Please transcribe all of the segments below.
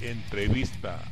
Entrevista.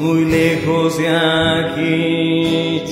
muy lejos de aquí.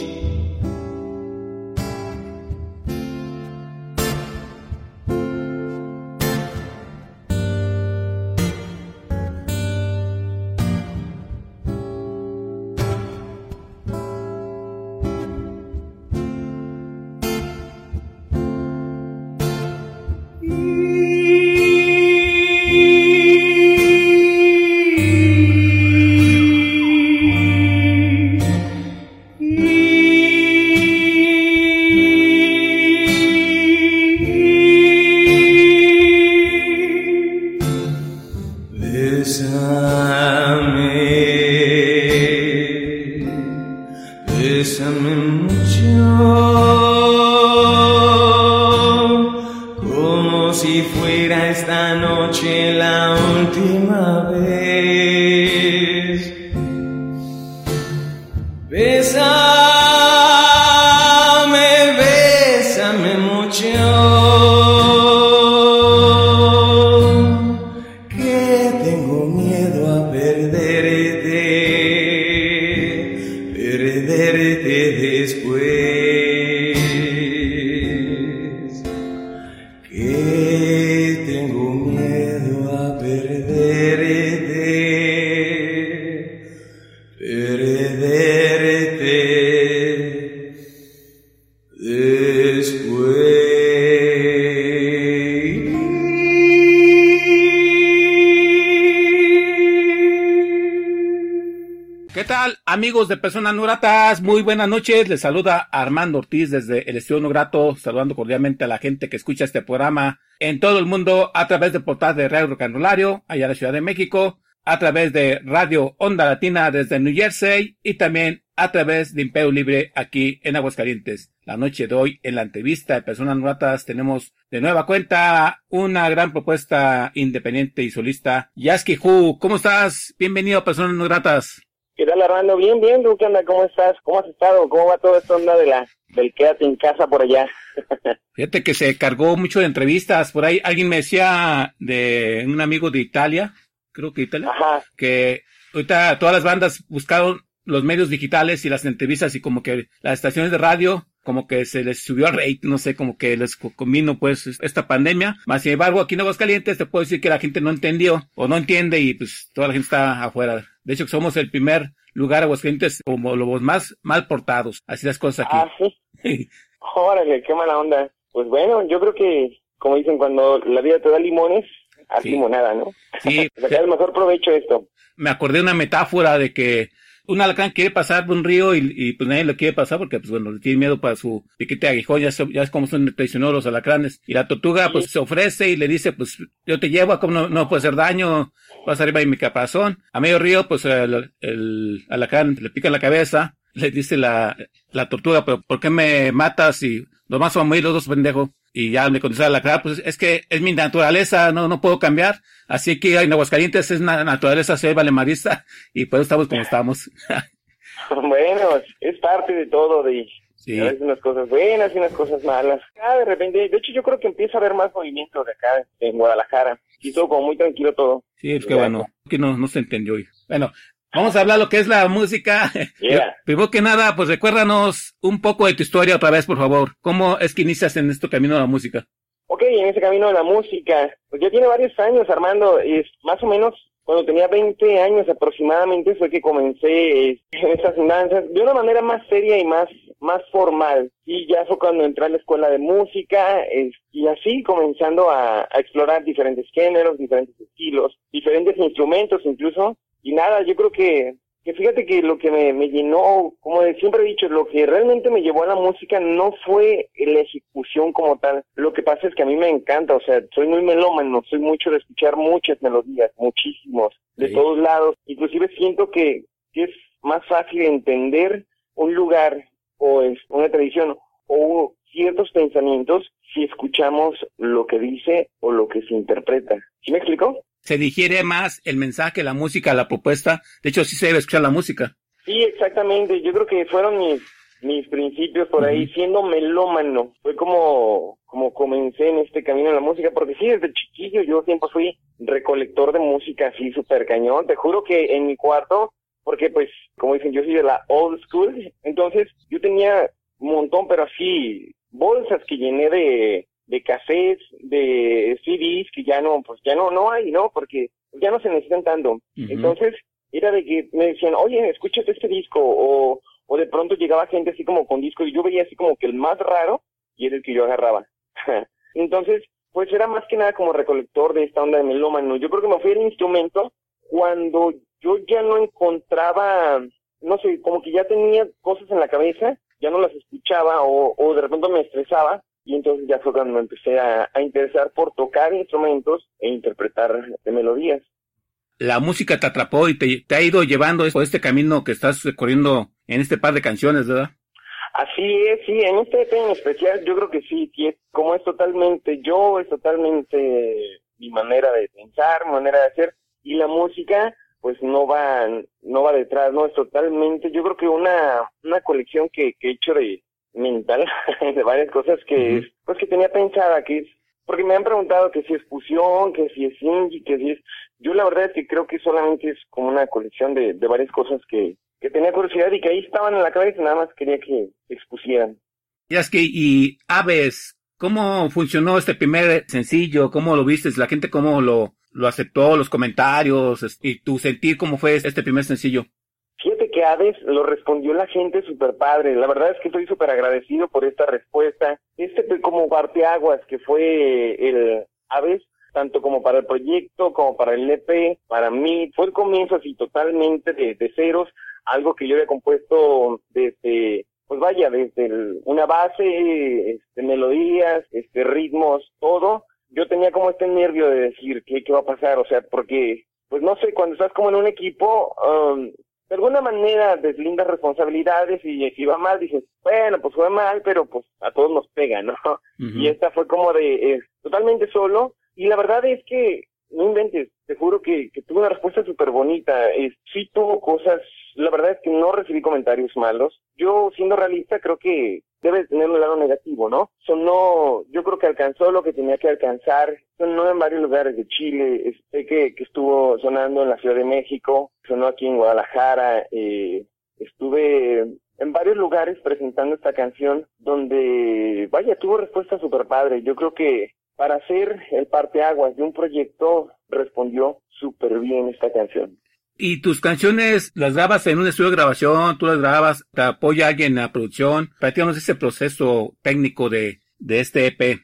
Si fuera esta noche la última vez. De Personas No? Muy buenas noches. Les saluda Armando Ortiz desde el Estudio No saludando cordialmente a la gente que escucha este programa en todo el mundo a través del portal de Radio Canulario, allá en la Ciudad de México, a través de Radio Onda Latina desde New Jersey y también a través de Imperio Libre aquí en Aguascalientes. La noche de hoy, en la entrevista de Personas No tenemos de nueva cuenta una gran propuesta independiente y solista. Yaski Hu, ¿cómo estás? Bienvenido a Personas No. ¿Qué tal, Armando? Bien, bien, ¿tú qué onda? ¿Cómo estás? ¿Cómo has estado? ¿Cómo va toda esta onda de la, del quédate en casa por allá? Fíjate que se cargó mucho de entrevistas. Por ahí alguien me decía de un amigo de Italia, creo que Italia, Ajá. que ahorita todas las bandas buscaron los medios digitales y las entrevistas y como que las estaciones de radio como que se les subió el rate, no sé, como que les co- convino pues esta pandemia. Más sin embargo, aquí en Aguascalientes te puedo decir que la gente no entendió o no entiende y pues toda la gente está afuera. De hecho, somos el primer lugar Aguascalientes como los más mal portados. Así las cosas Ah, aquí. sí. Órale, qué mala onda. Pues bueno, yo creo que, como dicen, cuando la vida te da limones, haz Sí. limonada, ¿no? sí, Sacar el mejor provecho de esto. me acordé de una metáfora de que un alacrán quiere pasar por un río y, y, pues nadie lo quiere pasar porque pues bueno, le tiene miedo para su piquete de aguijón, ya, ya es como son traicionados los alacranes. Y la tortuga pues se ofrece y le dice pues yo te llevo, como no, no puede hacer daño, vas arriba de mi capazón. A medio río pues el, el alacrán le pica en la cabeza, le dice la, la tortuga, pero ¿por qué me matas y los más son muy los dos pendejos? Y ya le contesta el alacrán, pues es que es mi naturaleza, no, no puedo cambiar. Así que en Aguascalientes es una naturaleza ser valemarista y por eso estamos como estamos. bueno, es parte de todo, de Sí. a veces unas cosas buenas y unas cosas malas. Ah, de repente, de hecho yo crro que empieza a haber más movimiento de acá en Guadalajara. Y todo como muy tranquilo todo. Sí, es que bueno, que no, no se entendió hoy. Bueno, vamos a hablar lo que es la música. Yeah. Primero que nada, pues recuérdanos un poco de tu historia otra vez, por favor. ¿Cómo es que inicias en este camino de la música? Ok, en ese camino de la música, pues ya tiene varios años, Armando, es más o menos cuando tenía 20 años aproximadamente fue que comencé eh, en estas andanzas de una manera más seria y más más formal. Y ya fue cuando entré a la escuela de música y así comenzando a, a explorar diferentes géneros, diferentes estilos, diferentes instrumentos incluso. Y nada, yo creo que que fíjate que lo que me, me llenó, como siempre he dicho, lo que realmente me llevó a la música no fue la ejecución como tal. Lo que pasa es que a mí me encanta, o sea, soy muy melómano, soy mucho de escuchar muchas melodías, muchísimos, de Sí. todos lados. Inclusive siento que, que es más fácil entender un lugar o es una tradición o ciertos pensamientos si escuchamos lo que dice o lo que se interpreta. ¿Sí me explico? Se digiere más el mensaje, la música, la propuesta. De hecho, sí se debe escuchar la música. Sí, exactamente. Yo creo que fueron mis, mis principios por ahí, siendo melómano. Fue como, como comencé en este camino de la música, porque sí, desde chiquillo yo siempre fui recolector de música así súper cañón. Te juro que en mi cuarto, porque pues, como dicen, yo soy de la old school, entonces yo tenía un montón, pero así, bolsas que llené de, de cassettes, de CDs que ya no, pues ya no, no hay, ¿no? Porque ya no se necesitan tanto. Entonces, era de que me decían, oye, escúchate este disco, o, o de pronto llegaba gente así como con discos, y yo veía así como que el más raro, y era el que yo agarraba. Entonces, pues era más que nada como recolector de esta onda de melómano. Yo creo que me fui al instrumento cuando yo ya no encontraba, no sé, como que ya tenía cosas en la cabeza, ya no las escuchaba, o, o de repente me estresaba, y entonces ya fue cuando me empecé a, a interesar por tocar instrumentos e interpretar melodías. La música te atrapó y te, te ha ido llevando por este camino que estás recorriendo en este par de canciones, ¿verdad? Así es, sí, en este EP en especial yo creo que sí, sí es, como es totalmente yo, es totalmente mi manera de pensar, mi manera de hacer, y la música pues no va, no va detrás, no es totalmente, yo creo que una, una colección que, que he hecho de mental, de varias cosas que pues que tenía pensada, que es, porque me han preguntado que si es fusión, que si es indie, que si es, yo la verdad es que creo que solamente es como una colección de, de varias cosas que, que tenía curiosidad y que ahí estaban en la cabeza, nada más quería que expusieran. Y es que, y Aves, ¿cómo funcionó este primer sencillo? ¿Cómo lo viste? ¿La gente cómo lo, lo aceptó? ¿Los comentarios? ¿Y tu sentir cómo fue este primer sencillo? Que Aves lo respondió la gente súper padre. La verdad es que estoy súper agradecido por esta respuesta. Este fue como parteaguas que fue el Aves, tanto como para el proyecto, como para el EP, para mí. Fue el comienzo así totalmente de, ceros, algo que yo había compuesto desde, pues vaya, desde una base, este, melodías, este, ritmos, todo. Yo tenía como este nervio de decir qué, qué va a pasar, o sea, porque, pues no sé, cuando estás como en un equipo, um, de alguna manera deslindas responsabilidades y si va mal dices, bueno, pues fue mal, pero pues a todos nos pega, ¿no? Y esta fue como de eh, totalmente solo y la verdad es que no inventes, te juro que, que tuvo una respuesta súper bonita. Eh, sí tuvo cosas, la verdad es que no recibí comentarios malos. Yo, siendo realista, creo que debe tener un lado negativo, ¿no? Sonó, yo creo que alcanzó lo que tenía que alcanzar. Sonó en varios lugares de Chile, sé que, que estuvo sonando en la Ciudad de México, sonó aquí en Guadalajara, eh, estuve en varios lugares presentando esta canción donde, vaya, tuvo respuesta súper padre. Yo creo que para hacer el parteaguas de un proyecto respondió súper bien esta canción. ¿Y tus canciones las grabas en un estudio de grabación? ¿Tú las grabas? ¿Te apoya alguien en la producción? Platícanos ese proceso técnico de, de este EP.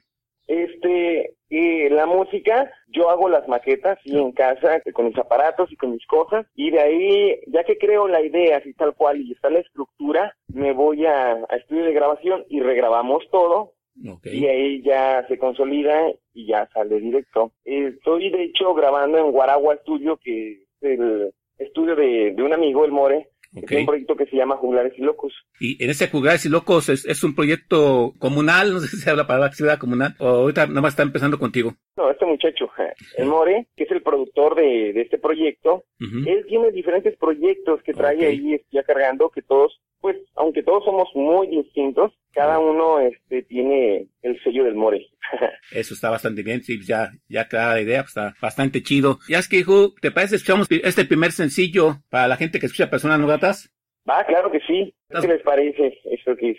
Este, eh, la música, yo hago las maquetas y en casa con mis aparatos y con mis cosas y de ahí, ya que creo la idea así tal cual y está la estructura, me voy a, a estudio de grabación y regrabamos todo y ahí ya se consolida y ya sale directo. Estoy de hecho grabando en Guaragua Studio, que es el estudio de, de un amigo, el More, es un proyecto que se llama Juglares y Locos. Y en ese Juglares y Locos es, es un proyecto comunal, no sé si se habla para la ciudad comunal, o ahorita nada más está empezando contigo. No, este muchacho, el More, que es el productor de, de este proyecto, él tiene diferentes proyectos que trae ahí ya cargando, que todos, pues, aunque todos somos muy distintos, cada uno este tiene el sello del More. Eso está bastante bien, sí, ya, ya clara la idea, pues está bastante chido. Ya es que, hijo, ¿te parece escuchamos este primer sencillo para la gente que escucha Personas No Gratas? Va, claro que sí. ¿Qué les parece esto que es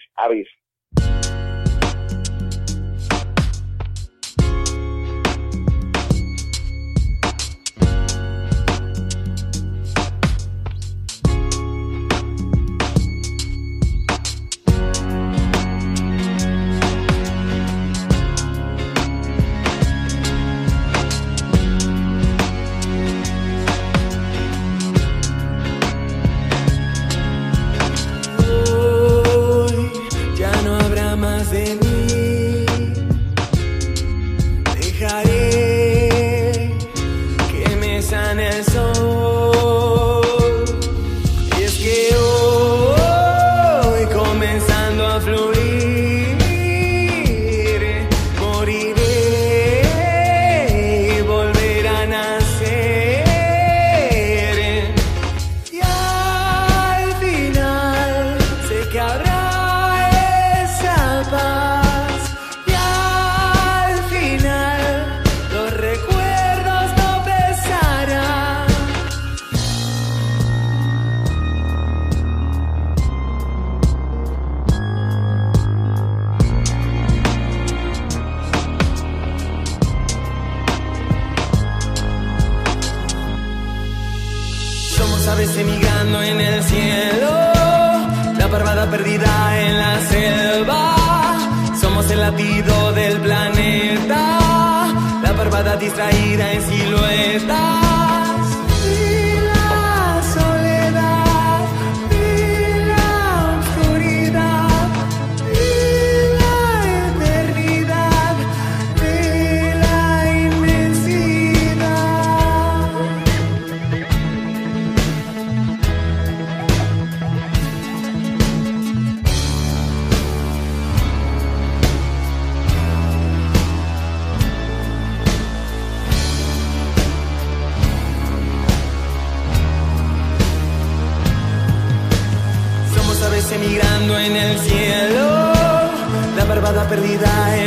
Mira, es perdida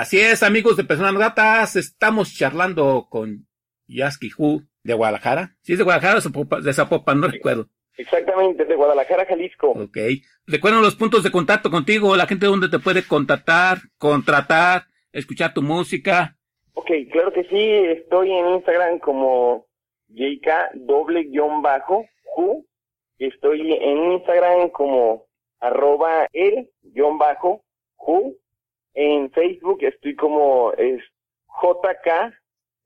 Así es, amigos de Personas Gratas, estamos charlando con Yasky Hu de Guadalajara. ¿Sí es de Guadalajara o de Zapopan? No recuerdo. Exactamente, de Guadalajara, Jalisco. Ok. Recuerden los puntos de contacto contigo, la gente donde te puede contactar, contratar, escuchar tu música. Ok, claro que sí, estoy en Instagram como JK doble guion bajo, Hu. Estoy en Instagram como arroba el guion bajo, Hu. En Facebook estoy como es JK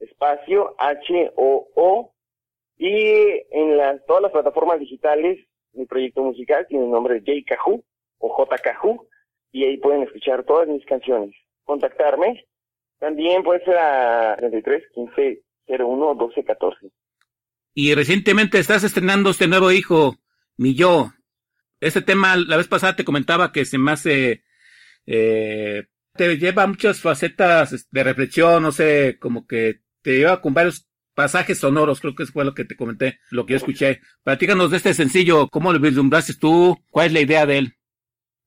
espacio H O O y en las, todas las plataformas digitales mi proyecto musical tiene el nombre de JKHU o JKHU y ahí pueden escuchar todas mis canciones. Contactarme también puede ser a 33 15 01 12 14. Y recientemente estás estrenando este nuevo hijo, Mi Yo. Este tema, la vez pasada te comentaba que se me hace eh, te lleva muchas facetas de reflexión, no sé, como que te lleva con varios pasajes sonoros, creo que fue lo que te comenté, lo que yo escuché. Platícanos de este sencillo, ¿cómo lo vislumbraste tú? ¿Cuál es la idea de él?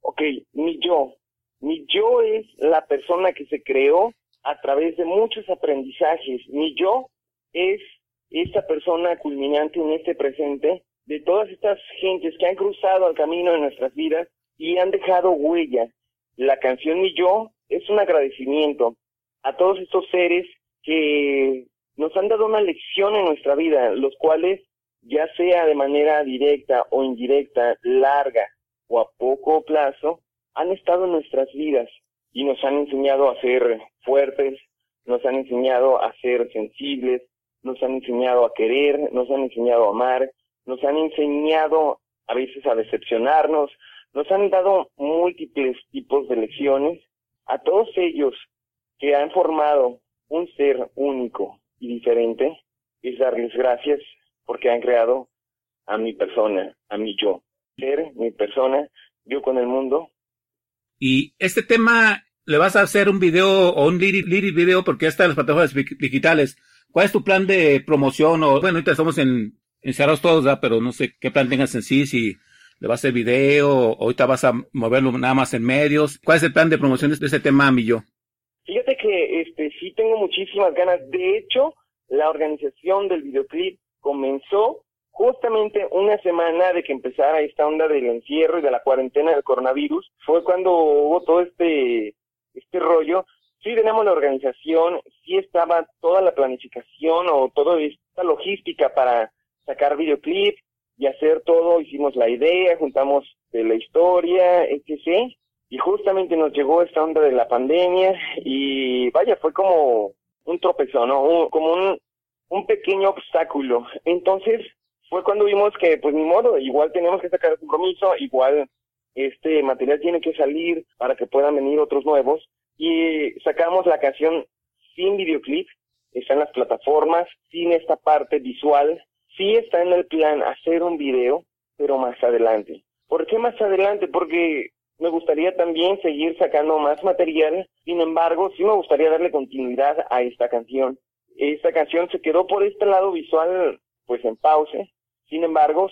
Ok, mi yo. Mi yo es la persona que se creó a través de muchos aprendizajes. Mi yo es esta persona culminante en este presente de todas estas gentes que han cruzado el camino de nuestras vidas y han dejado huella. La canción Mi yo es un agradecimiento a todos estos seres que nos han dado una lección en nuestra vida, los cuales, ya sea de manera directa o indirecta, larga o a poco plazo, han estado en nuestras vidas y nos han enseñado a ser fuertes, nos han enseñado a ser sensibles, nos han enseñado a querer, nos han enseñado a amar, nos han enseñado a veces a decepcionarnos, nos han dado múltiples tipos de lecciones a todos ellos que han formado un ser único y diferente, es darles gracias porque han creado a mi persona, a mi yo. Ser mi persona, yo con el mundo. Y este tema, ¿le vas a hacer un video o un lyric, video porque ya está en las plataformas digitales? ¿Cuál es tu plan de promoción? O, bueno, ahorita estamos en, encerrados todos, pero no sé qué plan tengas en sí, si le vas a hacer video, ahorita vas a moverlo nada más en medios. ¿Cuál es el plan de promoción de ese tema, mi yo? Fíjate que este sí tengo muchísimas ganas. De hecho, la organización del videoclip comenzó justamente una semana de que empezara esta onda del encierro y de la cuarentena del coronavirus. Fue cuando hubo todo este este rollo. Sí tenemos la organización, sí estaba toda la planificación o toda esta logística para sacar videoclip y hacer todo. Hicimos la idea, juntamos de la historia, etc y justamente nos llegó esta onda de la pandemia y vaya, fue como un tropezón, ¿no? como un, un pequeño obstáculo. Entonces fue cuando vimos que pues ni modo, igual tenemos que sacar el compromiso, igual este material tiene que salir para que puedan venir otros nuevos y sacamos la canción sin videoclip, está en las plataformas, sin esta parte visual, sí está en el plan hacer un video, pero más adelante. ¿Por qué más adelante? Porque me gustaría también seguir sacando más material, sin embargo, sí me gustaría darle continuidad a esta canción. Esta canción se quedó por este lado visual, pues en pausa. Sin embargo,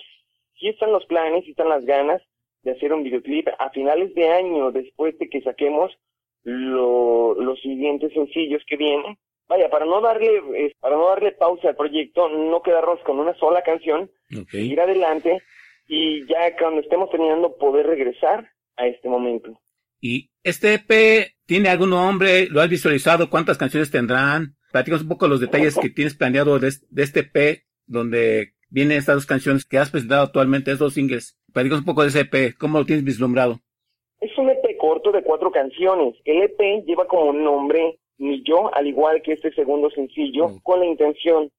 sí están los planes, sí están las ganas de hacer un videoclip a finales de año, después de que saquemos los siguientes sencillos que vienen. Vaya, para no darle, para no darle pausa al proyecto, no quedarnos con una sola canción, ir adelante y ya cuando estemos terminando poder regresar a este momento. ¿Y este EP tiene algún nombre? ¿Lo has visualizado? ¿Cuántas canciones tendrán? Platícanos un poco los detalles que tienes planeado de, este EP, donde vienen estas dos canciones que has presentado actualmente, esos dos singles. Platícanos un poco de ese EP, ¿cómo lo tienes vislumbrado? Es un EP corto de cuatro canciones. El EP lleva como nombre Mi Yo, al igual que este segundo sencillo, mm. con la intención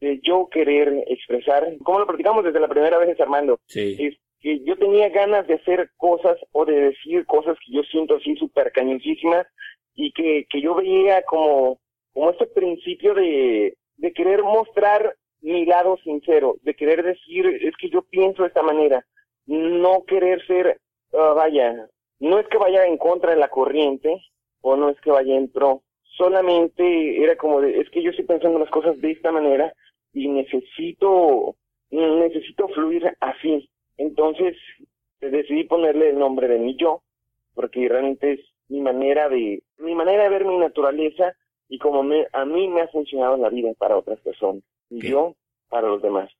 de yo querer expresar, como lo platicamos desde la primera vez, Armando, sí que yo tenía ganas de hacer cosas o de decir cosas que yo siento así súper cañoncísimas y que, que yo veía como, como este principio de, de querer mostrar mi lado sincero, de querer decir, es que yo pienso de esta manera, no querer ser, ah, vaya, no es que vaya en contra de la corriente o no es que vaya en pro, solamente era como de, es que yo estoy pensando las cosas de esta manera y necesito, necesito fluir así, entonces decidí ponerle el nombre de mi yo, porque realmente es mi manera de, mi manera de ver mi naturaleza y como me, a mí me ha funcionado la vida para otras personas y yo para los demás.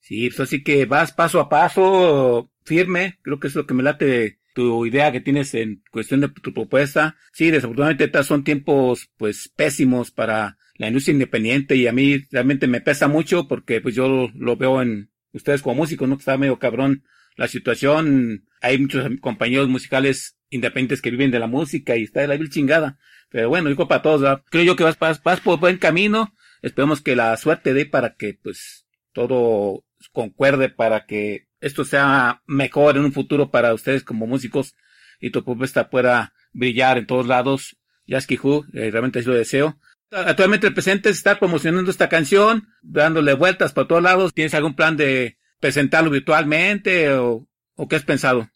Sí, pues así que vas paso a paso, firme, creo que es lo que me late tu idea que tienes en cuestión de tu propuesta. Sí, desafortunadamente son tiempos pues pésimos para la industria independiente y a mí realmente me pesa mucho porque pues yo lo veo en ustedes como músicos, ¿no? Que está medio cabrón la situación. Hay muchos compañeros musicales independientes que viven de la música y está de la vil chingada. Pero bueno, digo para todos, ¿verdad? creo yo que vas, vas, vas por buen camino. Esperemos que la suerte dé para que pues todo concuerde para que esto sea mejor en un futuro para ustedes como músicos y tu propuesta pueda brillar en todos lados. Yasky Hu, eh, realmente yo lo deseo. Actualmente el presente está promocionando esta canción, dándole vueltas por todos lados. ¿Tienes algún plan de presentarlo virtualmente o, qué has pensado?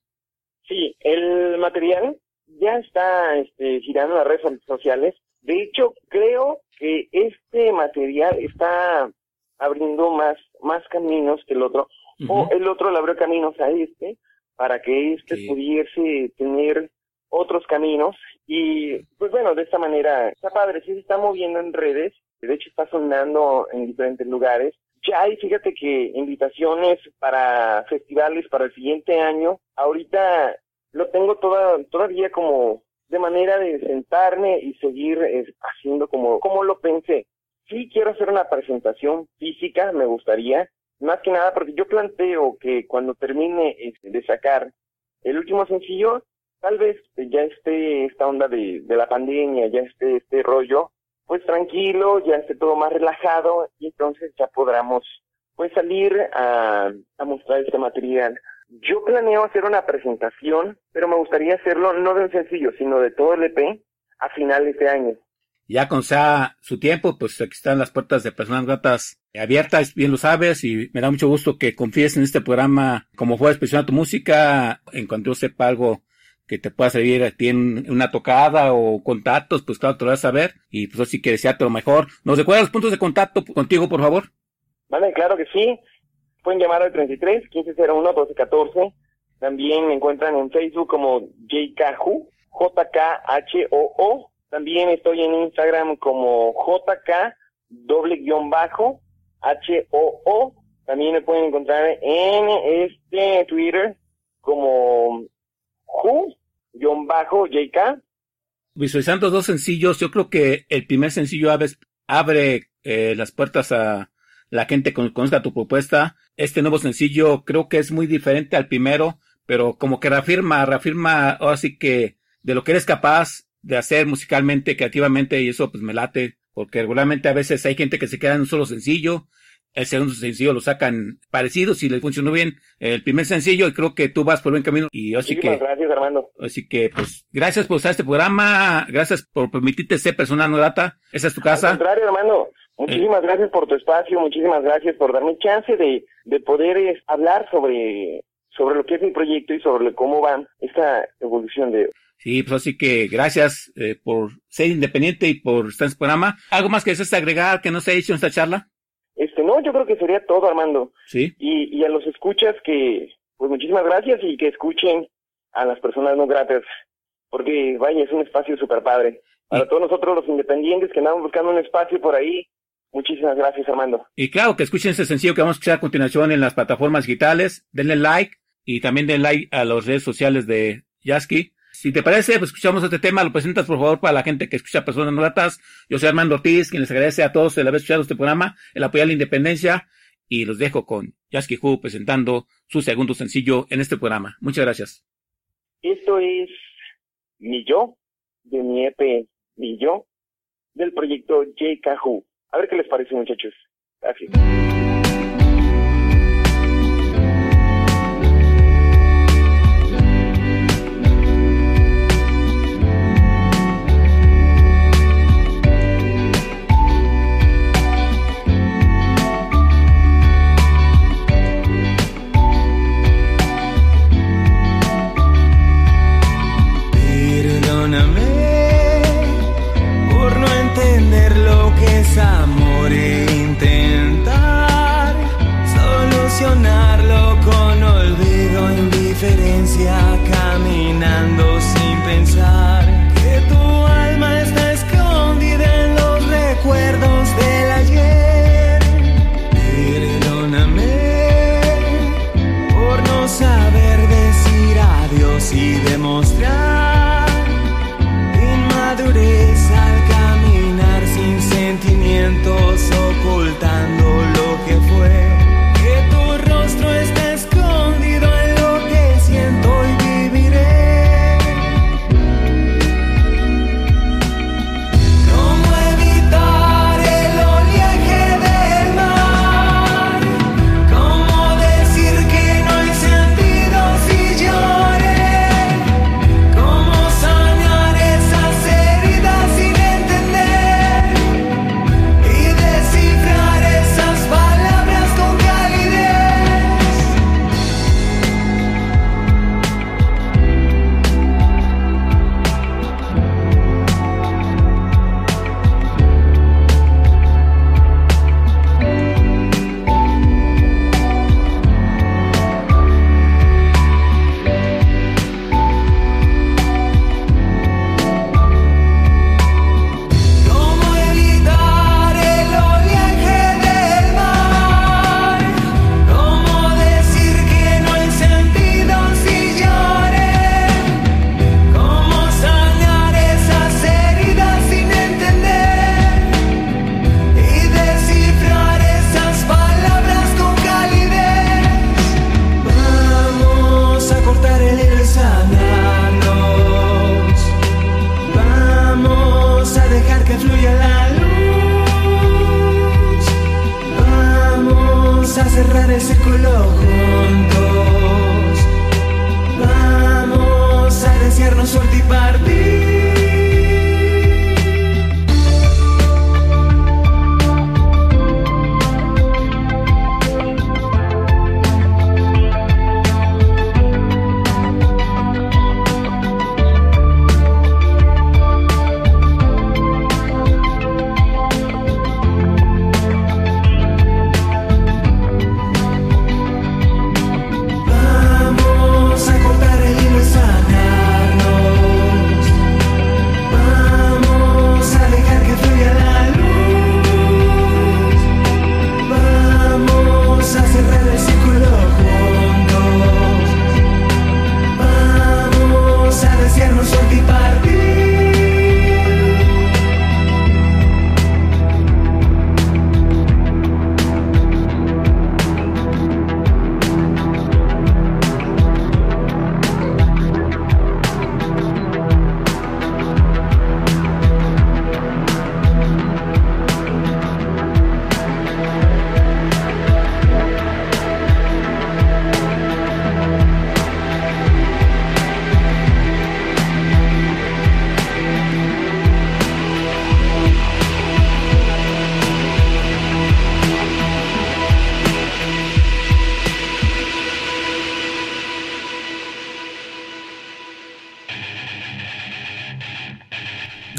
Sí, el material ya está este, girando las redes sociales. De hecho, creo que este material está abriendo más, más caminos que el otro, o el otro le abrió caminos a este, para que este pudiese tener otros caminos y pues bueno, de esta manera está padre, sí se está moviendo en redes, de hecho está sonando en diferentes lugares. Ya hay, fíjate que invitaciones para festivales para el siguiente año. Ahorita lo tengo toda, todavía como de manera de sentarme y seguir eh, haciendo como, como lo pensé. Sí quiero hacer una presentación física, me gustaría, más que nada porque yo planteo que cuando termine este, de sacar el último sencillo, tal vez ya esté esta onda de, la pandemia, ya esté este rollo, pues tranquilo, ya esté todo más relajado y entonces ya podamos pues salir a, a mostrar este material. Yo planeo hacer una presentación, pero me gustaría hacerlo no de un sencillo, sino de todo el EP a finales de año. Ya con sea su tiempo, pues aquí están las puertas de personas gratas abiertas, bien lo sabes, y me da mucho gusto que confíes en este programa como fue expresión tu música, en cuanto yo sepa algo que te pueda servir a ti en una tocada o contactos, pues claro, te lo vas a saber. Y pues así que desearte lo mejor. ¿Nos recuerdas los puntos de contacto contigo, por favor? Vale, claro que sí. Pueden llamar al 33 1501 1214. También me encuentran en Facebook como J-K-H-O-O. También estoy en Instagram como JK doble guion bajo H-O-O. También me pueden encontrar en este Twitter como Ju-JK. Visualizando dos sencillos, yo creo que el primer sencillo abre, eh, las puertas a la gente que conozca tu propuesta. Este nuevo sencillo creo que es muy diferente al primero, pero como que reafirma, reafirma ahora sí que de lo que eres capaz de hacer musicalmente, creativamente, y eso pues me late, porque regularmente a veces hay gente que se queda en un solo sencillo el segundo sencillo lo sacan parecido, si les funcionó bien el primer sencillo y creo que tú vas por buen camino y así que gracias Armando. así que pues gracias por usar este programa gracias por permitirte ser persona no data esa es tu casa. al contrario hermano muchísimas gracias por tu espacio muchísimas gracias por darme chance de, de poder eh, hablar sobre sobre lo que es mi proyecto y sobre cómo va esta evolución de Sí, pues así que gracias eh, por ser independiente y por estar en este programa. ¿Algo más que desees agregar que no se ha hecho en esta charla? Este, no, yo creo que sería todo, Armando. Sí. Y, y a los escuchas que, pues muchísimas gracias y que escuchen a las personas no gratas, porque vaya, es un espacio súper padre. Para todos nosotros los independientes que andamos buscando un espacio por ahí, muchísimas gracias, Armando. Y claro, que escuchen ese sencillo que vamos a escuchar a continuación en las plataformas digitales, denle like y también denle like a las redes sociales de Yasky. Si te parece, pues escuchamos este tema, lo presentas por favor para la gente que escucha Personas No Gratas. Yo soy Armando Ortiz, quien les agradece a todos el haber escuchado este programa, el apoyar la independencia, y los dejo con Yasky Hu presentando su segundo sencillo en este programa. Muchas gracias. Esto es Mi Yo, de mi EP Mi Yo, del proyecto JK Hu. A ver qué les parece muchachos. Gracias.